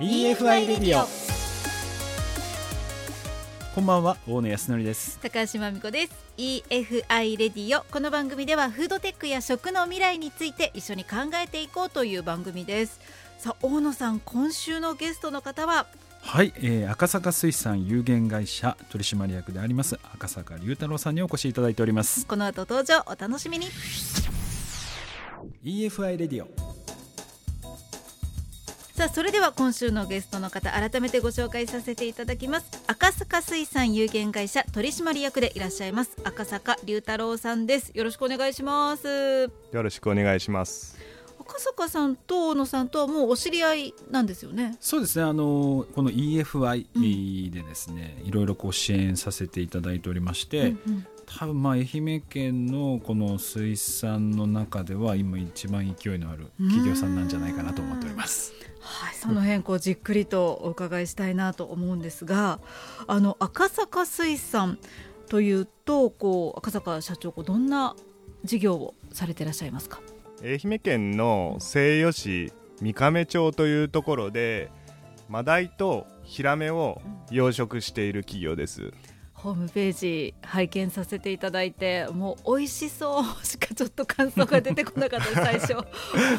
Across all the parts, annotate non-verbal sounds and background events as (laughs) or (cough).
EFI レディオこんばんは大野康則です。高橋真美子です。EFI レディオこの番組ではフードテックや食の未来について一緒に考えていこうという番組です。さあ大野さん今週のゲストの方は？はい、えー、赤坂水産有限会社取締役であります赤坂龍太郎さんにお越しいただいております。この後登場お楽しみに。EFI レディオさあそれでは今週のゲストの方改めてご紹介させていただきます。赤坂水産有限会社取締役でいらっしゃいます赤坂龍太郎さんです。よろしくお願いします。よろしくお願いします。赤坂さんと大野さんとはもうお知り合いなんですよね？そうですね。あのこの EFI でですね、うん、いろいろこう支援させていただいておりまして、うんうん、多分まあ愛媛県のこの水産の中では今一番勢いのある企業さんなんじゃないかなと思っております。はい、その辺こうじっくりとお伺いしたいなと思うんですが、あの赤坂水産というとこう赤坂社長こうどんな事業をされていらっしゃいますか？愛媛県の西予市三亀町というところでマダイとヒラメを養殖している企業です。ホームページ拝見させていただいてもう美味しそうしかちょっと感想が出てこなかった (laughs) 最初。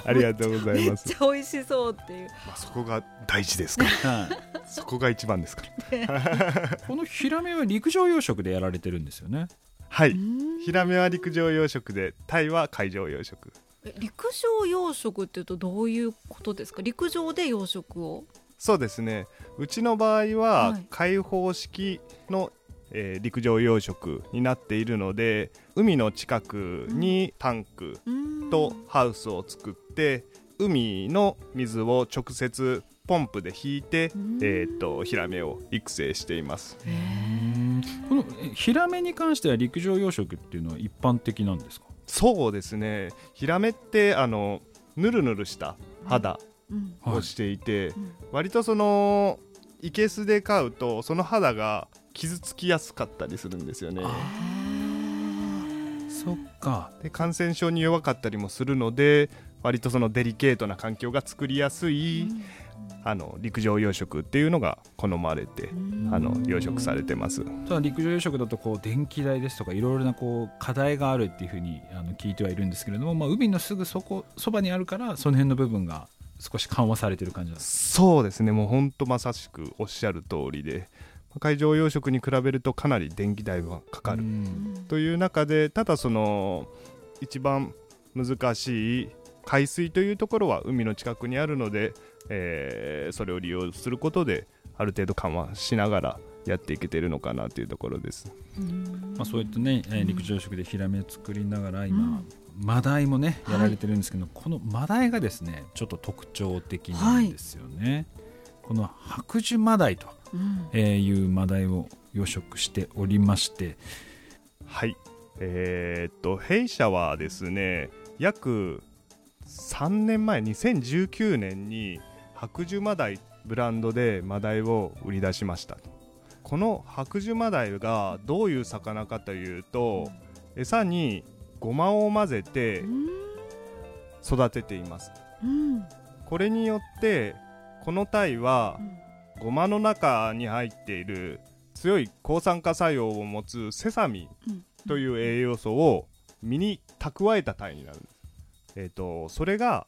ありがとうございます。めっちゃ美味しそうっていう、まあ、そこが大事ですから、(laughs) そこが一番ですから。(laughs) このヒラメは陸上養殖でやられてるんですよね。はい。ヒラメは陸上養殖でタイは海上養殖。陸上養殖っていうとどういうことですか？陸上で養殖を？そうですね。うちの場合は開放式の、えー、陸上養殖になっているので海の近くにタンクとハウスを作って海の水を直接ポンプで引いて、えーと、ヒラメを育成しています。このヒラメに関しては陸上養殖っていうのは一般的なんですか？そうですね。ヒラメってあのぬるぬるした肌をしていて、割とそのいけすで飼うとその肌が傷つきやすかったりするんですよね。そっか。で感染症に弱かったりもするので割とそのデリケートな環境が作りやすい、うん。あの陸上養殖っていうのが好まれてあの養殖されてます。ただ陸上養殖だとこう電気代ですとかいろいろなこう課題があるっていうふうにあの聞いてはいるんですけれども、まあ、海のすぐそこそばにあるからその辺の部分が少し緩和されてる感じなんですそうですね。もう本当まさしくおっしゃる通りで海上養殖に比べるとかなり電気代はかかる。という中でただその一番難しい海水というところは海の近くにあるのでえー、それを利用することである程度緩和しながらやっていけてるのかなというところです。まあ、そういったね、えー、陸上食でヒラメ作りながら今、マダイもねやられてるんですけど、はい、このマダイがですねちょっと特徴的なんですよね。はい、この白樹マダイと、えいうマダイを養殖しておりまして、はい。えー、っと弊社はですね約3年前2019年に白樹マダイブランドでマダイを売り出しました。この白樹マダイがどういう魚かというと餌にごまを混ぜて育てています、うん、これによってこの鯛はごまの中に入っている強い抗酸化作用を持つセサミンという栄養素を身に蓄えた鯛になるんです、えーとそれが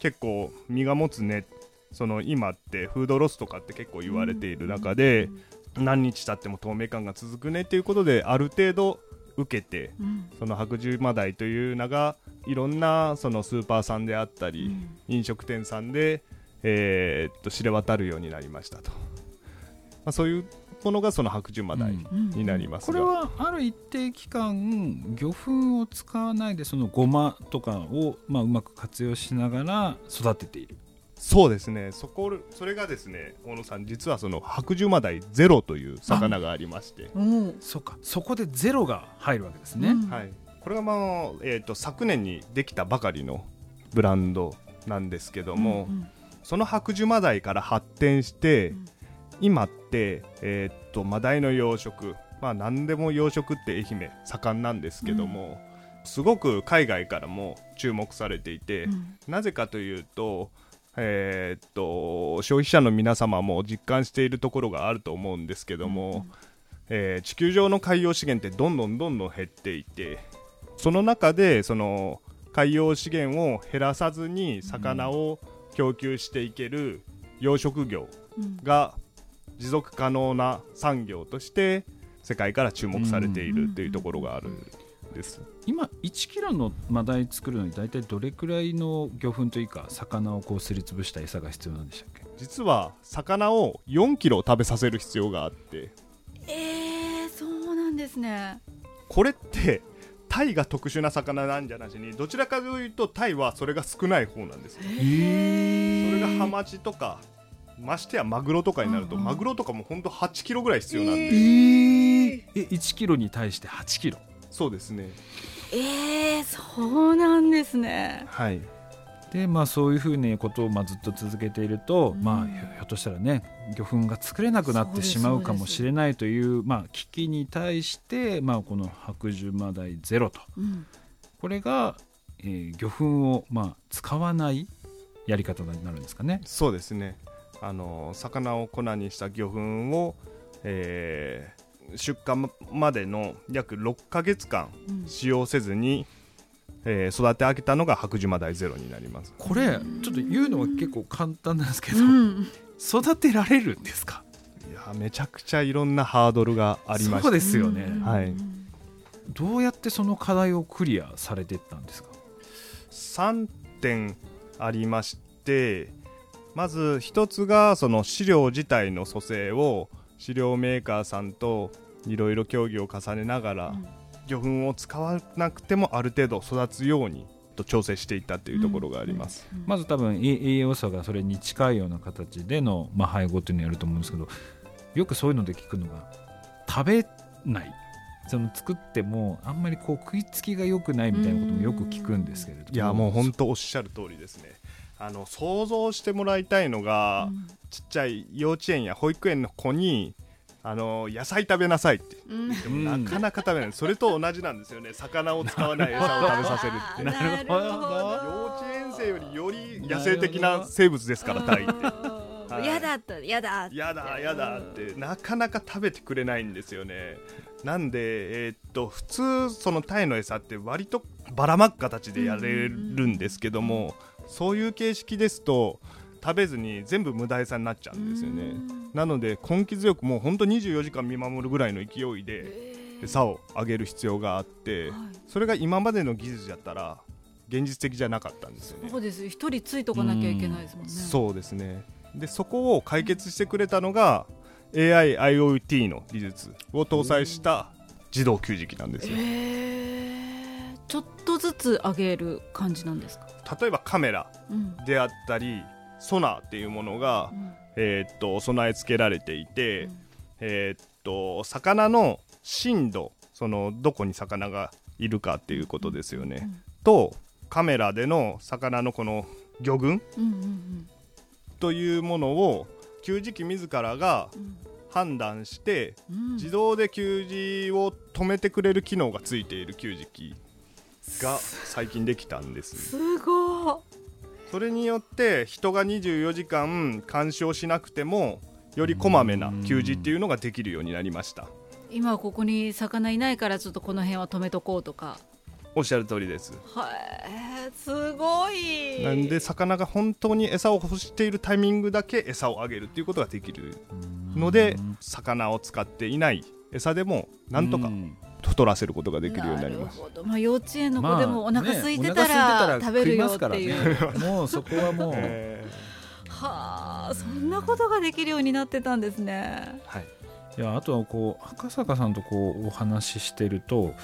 結構身が持つねその今ってフードロスとかって結構言われている中で、何日経っても透明感が続くねっていうことである程度受けて、その白獣マダイという名がいろんなそのスーパーさんであったり、飲食店さんで、えー、っと知れ渡るようになりましたと、まあ、そういうものがその白獣マダイになります、これはある一定期間魚粉を使わないでそのごまとかを、まあ、うまく活用しながら育てている。そうですね。そこそれがですね大野さん実はその白樹マダイゼロという魚がありまして。そうか。そこでゼロが入るわけですね、うん、はい。これがまあ、えーと、昨年にできたばかりのブランドなんですけども、うんうん、その白樹マダイから発展して、うん、今って、えーと、マダイの養殖まあ何でも養殖って愛媛盛んなんですけども、うん、すごく海外からも注目されていて、なぜかというとえーっと消費者の皆様も実感しているところがあると思うんですけども、えー地球上の海洋資源ってどんどんどんどん減っていてその中でその海洋資源を減らさずに魚を供給していける養殖業うん。が持続可能な産業として世界から注目されているというところがあるんです。今1キロのマダイ作るのに大体どれくらいの魚粉というか魚をこうすりつぶした餌が必要なんでしたっけ？実は魚を4キロ食べさせる必要があって。えー、そうなんですね。これってタイが特殊な魚なんじゃなしにどちらかというとタイはそれが少ない方なんですよ。へそれがハマチとかましてやマグロとかになると、うんうん。マグロとかも本当8キロぐらい必要なんで、えー。え1キロに対して8キロ？そうですね。えー、そうなんですね。はいでまあそういうふうなことをまあずっと続けていると、うん。まあひょっとしたらね魚粉が作れなくなってしまうかもしれないというまあ危機に対してまあこの白樹マダイゼロと。うん。これが、えー魚粉をまあ使わないやり方になるんですかね。そうですね。あの魚を粉にした魚粉を、えー出荷までの約6ヶ月間うん。使用せずに、えー育て上げたのが白樹マダイゼロになります。これちょっと言うのは結構簡単なんですけど、うん。育てられるんですか？いやめちゃくちゃいろんなハードルがありましそうたですよね、うん。はい。どうやってその課題をクリアされていったんですか？3点ありましてまず1つがその飼料自体の組成を飼料メーカーさんといろいろ協議を重ねながら、うん魚粉を使わなくてもある程度育つようにと調整していったというところがあります、うん。まず多分え栄養素がそれに近いような形での、まあ、配合っていうのをやると思うんですけどよくそういうので聞くのが食べない。その作ってもあんまりこう食いつきが良くないみたいなこともよく聞くんですけれども。いやもう本当おっしゃる通りですね。あの想像してもらいたいのが、うん。ちっちゃい幼稚園や保育園の子にあの野菜食べなさいって。うん。でもなかなか食べない。それと同じなんですよね。魚を使わない (laughs) 餌を食べさせるってなるほど。幼稚園生よりより野生的な生物ですからタイってはい。やだったやだ。やだやだって。なかなか食べてくれないんですよね。なんでえーっと普通そのタイの餌って割とばらまく形でやれるんですけどもそういう形式ですと食べずに全部無駄餌になっちゃうんですよね。なので根気強くもう本当24時間見守るぐらいの勢いで餌をあげる必要があってはい。それが今までの技術だったら現実的じゃなかったんですよね。そうです。一人ついとかなきゃいけないですもんね。そうですね。でそこを解決してくれたのが AIIoT の技術を搭載した自動給餌器なんですよ。えー。ちょっとずつ上げる感じなんですか？例えばカメラうん。であったりソナーっていうものが、うん。えーっと備え付けられていて、うん。えーっと魚の深度そのどこに魚がいるかっていうことですよね、とカメラでの魚のこの魚群うんうんうん。というものを給餌器自らがうん。判断してうん。自動で給餌を止めてくれる機能がついている給餌器が最近できたんです。すごいそれによって人が24時間監視をしなくてもよりこまめな給餌っていうのができるようになりました。今ここに魚いないからちょっとこの辺は止めとこうとか。おっしゃる通りです。はいすごい。なんで魚が本当に餌を欲しているタイミングだけ餌をあげるっていうことができるので魚を使っていない餌でもなんとかうん太らせることができるようになります。るほど、まあ、幼稚園の子でもおまあ腹空いてねたら,、食べるよっていう、食いますからね。もうそこはもう、(laughs) えはあそんなことができるようになってたんですね。ーはい。いやあとはこう赤坂さんとこうお話ししてると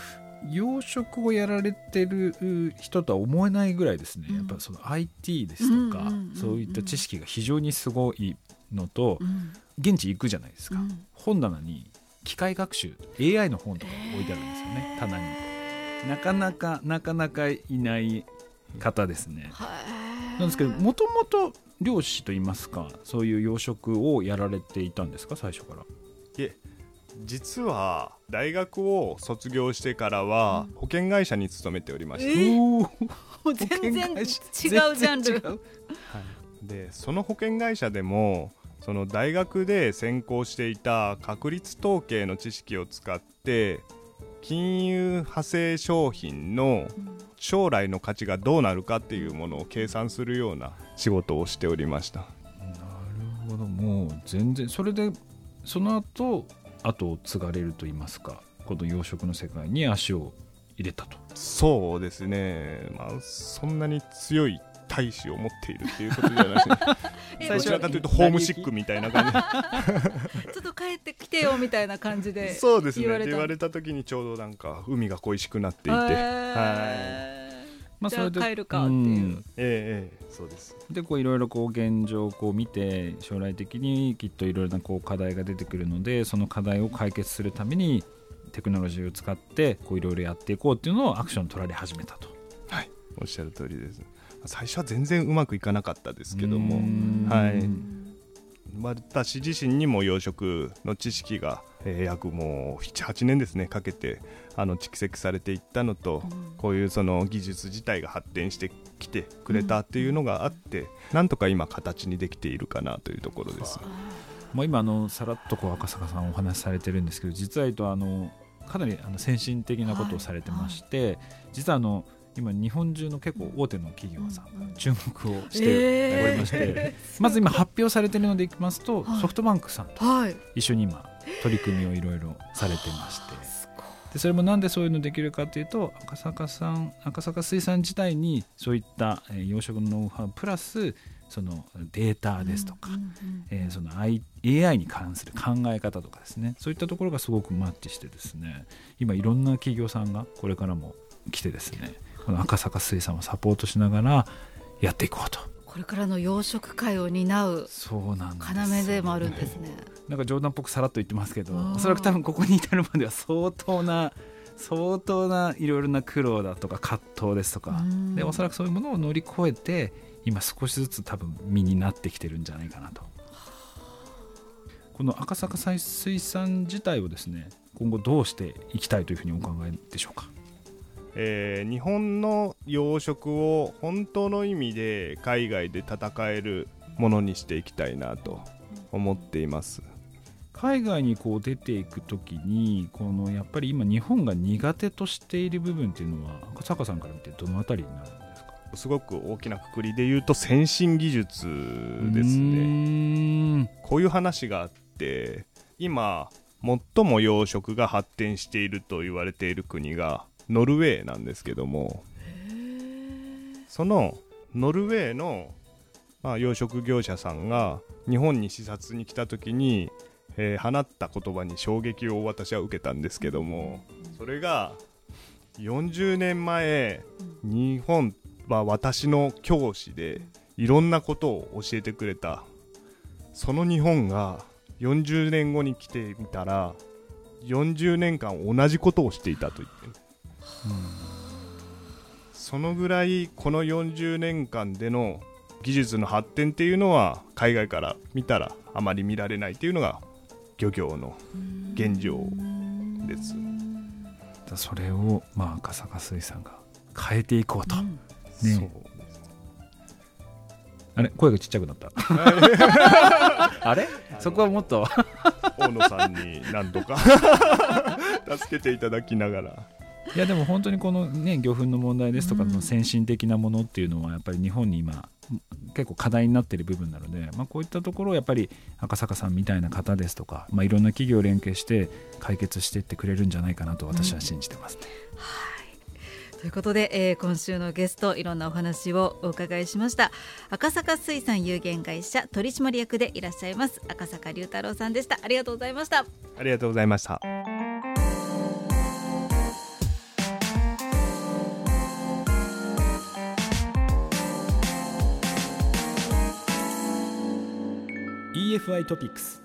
養殖をやられてる人とは思えないぐらいですね、うん。やっぱその IT ですとか、うんうんうんうん。そういった知識が非常にすごいのと、うん。現地行くじゃないですか、うん。本棚に機械学習 AI の本とか置いてあるんですよね、棚に。なかなかなかなかいない方ですね。はいなんですけどもともと漁師といいますかそういう養殖をやられていたんですか最初から？いえ実は大学を卒業してからは保険会社に勤めておりました、(laughs) 全然違うジャンル。全然違う。でその保険会社でもその大学で専攻していた確率統計の知識を使って金融派生商品の将来の価値がどうなるかっていうものを計算するような仕事をしておりました。なるほど。もう全然それでその後後を継がれると言いますかこの養殖の世界に足を入れたと。そうですね。まあそんなに強い大志を持っているっていうことじゃない。(laughs) えどちらかというとホームシックみたいな感じ。(laughs) ちょっと帰ってきてよみたいな感じでそうですね。言われた。って言われた時にちょうどなんか海が恋しくなっていて、へはい。ーじゃあまあそれで帰るかっていう。うん。ええええ。そうです。でこういろいろこう現状をこう見て将来的にきっといろいろなこう課題が出てくるのでその課題を解決するためにテクノロジーを使ってこういろいろやっていこうっていうのをアクション取られ始めたと。はい。おっしゃる通りです最初は全然うまくいかなかったですけどうもん。はい。私自身にも養殖の知識が、えー約もう78年ですねかけてあの蓄積されていったのと、こういうその技術自体が発展してきてくれたっていうのがあって、なんとか今形にできているかなというところです。もう今あのさらっとこう赤坂さんお話しされてるんですけど実は言うとあのかなりあの先進的なことをされてまして、実はあの今日本中の結構大手の企業さんが注目をしておりまして、えー。まず今発表されているのでいきますと、はい。ソフトバンクさんとはい。一緒に今取り組みをいろいろされてまして。でそれもなんでそういうのできるかというと赤坂さん赤坂水産自体にそういった、えー養殖のノウハウプラスそのデータですとか、えーその AI に関する考え方とかですね。そういったところがすごくマッチしてですね。今いろんな企業さんがこれからも来てですねこの赤坂水産をサポートしながらやっていこうと。これからの養殖界を担う要でもあるんですね。なんか冗談っぽくさらっと言ってますけどおそらく多分ここに至るまでは相当な相当ないろいろな苦労だとか葛藤ですとかうん。でおそらくそういうものを乗り越えて今少しずつ多分身になってきてるんじゃないかなと。この赤坂水産自体をですね今後どうしていきたいというふうにお考えでしょうか？えー日本の養殖を本当の意味で海外で戦えるものにしていきたいなと思っています。海外にこう出ていくときにこのやっぱり今日本が苦手としている部分っていうのは赤坂さんから見てどのあたりになるんですか？すごく大きなくくりで言うと先進技術ですうね。こういう話があって今最も養殖が発展していると言われている国がノルウェーなんですけどもそのノルウェーの、まあ、養殖業者さんが日本に視察に来た時に、えー放った言葉に衝撃を私は受けたんですけどもそれが40年前日本は私の教師でいろんなことを教えてくれた。その日本が40年後に来てみたら40年間同じことをしていたと言ってる。そのぐらいこの40年間での技術の発展っていうのは海外から見たらあまり見られないっていうのが漁業の現状です。だそれを、まあ、赤坂水産が変えていこうと、うん。ね。そう。あれ？声がちっちゃくなった。(laughs) あれ？そこはもっと。大野さんに何とか (laughs) 助けていただきながらいやでも本当にこのね魚粉の問題ですとかうん。の先進的なものっていうのはやっぱり日本に今結構課題になっている部分なので、まあ、こういったところをやっぱり赤坂さんみたいな方ですとか、まあ、いろんな企業を連携して解決していってくれるんじゃないかなと私は信じてますね。ということで、えー今週のゲストいろんなお話をお伺いしました。赤坂水産有限会社取締役でいらっしゃいます赤坂龍太郎さんでした。ありがとうございました。ありがとうございました。EFI トピックス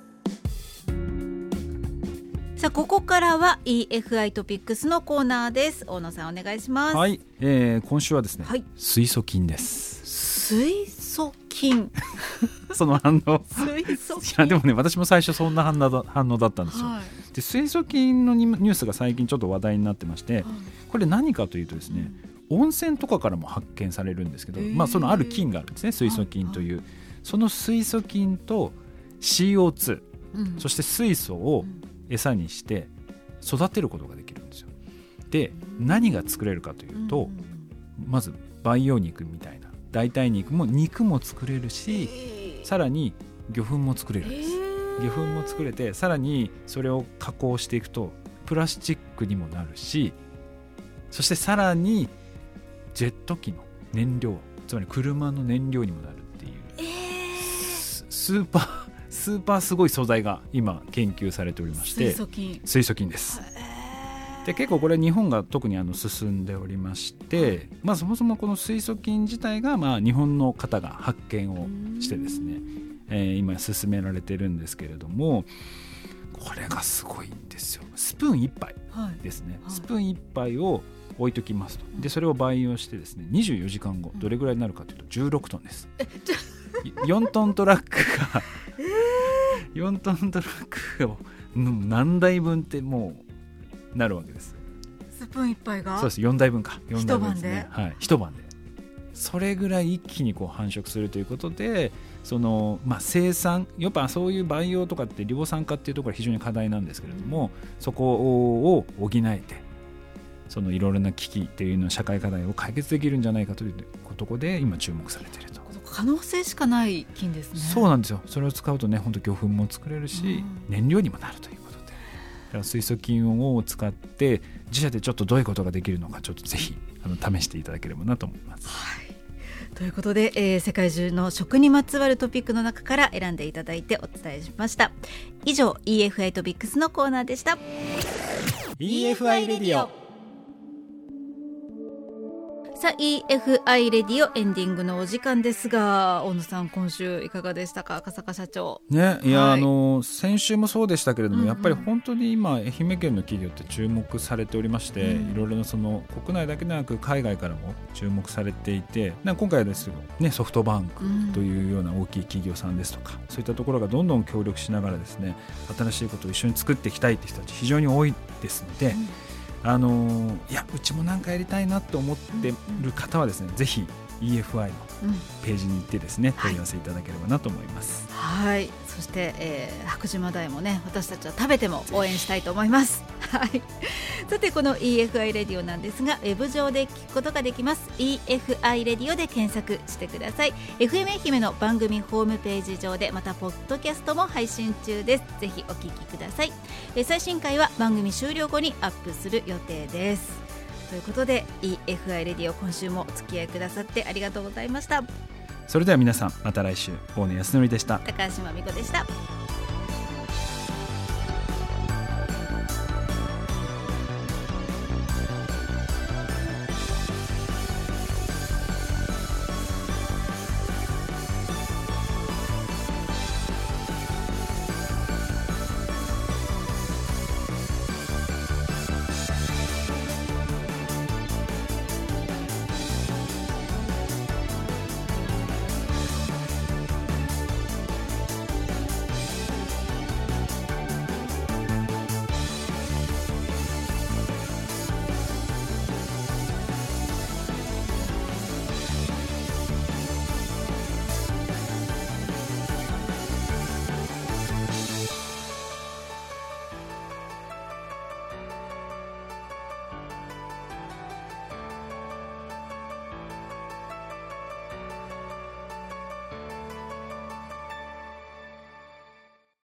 さあここからは EFI トピックスのコーナーです。大野さんお願いします。はい、えー今週はですね、はい。水素菌です。水素菌。(laughs) その反応。水素いやでもね私も最初そんな反応だ反応だったんですよ、はい。で水素菌のニニュースが最近ちょっと話題になってましてこれ何かというとですね温泉とかからも発見されるんですけど、まあ、そのある菌があるんですね水素菌という、その水素菌と CO2 うん。そして水素を餌にして育てることができるんですよ。で何が作れるかというと、まず培養肉みたいな代替肉も肉も作れるしさらに魚粉も作れるんです。魚粉も作れてさらにそれを加工していくとプラスチックにもなるしそしてさらにジェット機の燃料つまり車の燃料にもなるっていう、ススーパースーパーすごい素材が今研究されておりまして水素菌。水素菌です。で結構これ日本が特にあの進んでおりまして、まあ、そもそもこの水素菌自体がまあ日本の方が発見をしてですね、えー今進められてるんですけれどもこれがすごいんですよ。スプーン1杯はいですね、はい。スプーン1杯を置いときますと。でそれを培養してですね24時間後どれぐらいになるかというと16トンです4トントラックが、4トントラックをうん何台分ってもうなるわけです。スプーン一杯が？そうです。4台分か。4台分ですね。はい。一晩で。それぐらい一気にこう繁殖するということでその、まあ、生産やっぱそういう培養とかって量産化っていうところが非常に課題なんですけれどもそこを補えてそのいろいろな危機っていうの社会課題を解決できるんじゃないかというところで今注目されていると。可能性しかない菌ですね。そうなんですよ。それを使うとね本当魚粉も作れるし、うん。燃料にもなるということで。水素菌を使って自社でちょっとどういうことができるのかちょっとぜひあの試していただければなと思います。ということで、えー世界中の食にまつわるトピックの中から選んでいただいてお伝えしました。以上 EFI トピックスのコーナーでした。EFI レディオさあ EFI レディオエンディングのお時間ですが大野さん今週いかがでしたか？赤坂社長。ね、いや、はい。あの先週もそうでしたけれども、うん。うんやっぱり本当に今愛媛県の企業って注目されておりまして、うん。いろいろなその国内だけでなく海外からも注目されていてな今回ですよねソフトバンクというような大きい企業さんですとか、そういったところがどんどん協力しながらですね新しいことを一緒に作っていきたいって人たち非常に多いですので、あのいやうちもなんかやりたいなと思ってる方はですね、ぜひ EFI のうん。ページに行ってですねはい。問い合わせいただければなと思います。はい。そして、えー白島大もね私たちは食べても応援したいと思いますはい。さてこの EFI レディオなんですがウェブ上で聞くことができます。EFI レディオで検索してください。FM 愛媛の番組ホームページ上でまたポッドキャストも配信中です。ぜひお聞きください。えー最新回は番組終了後にアップする予定です。ということで EFI レディオ今週もお付き合いくださってありがとうございました。それでは皆さんまた来週。大野康則でした。高橋真美子でした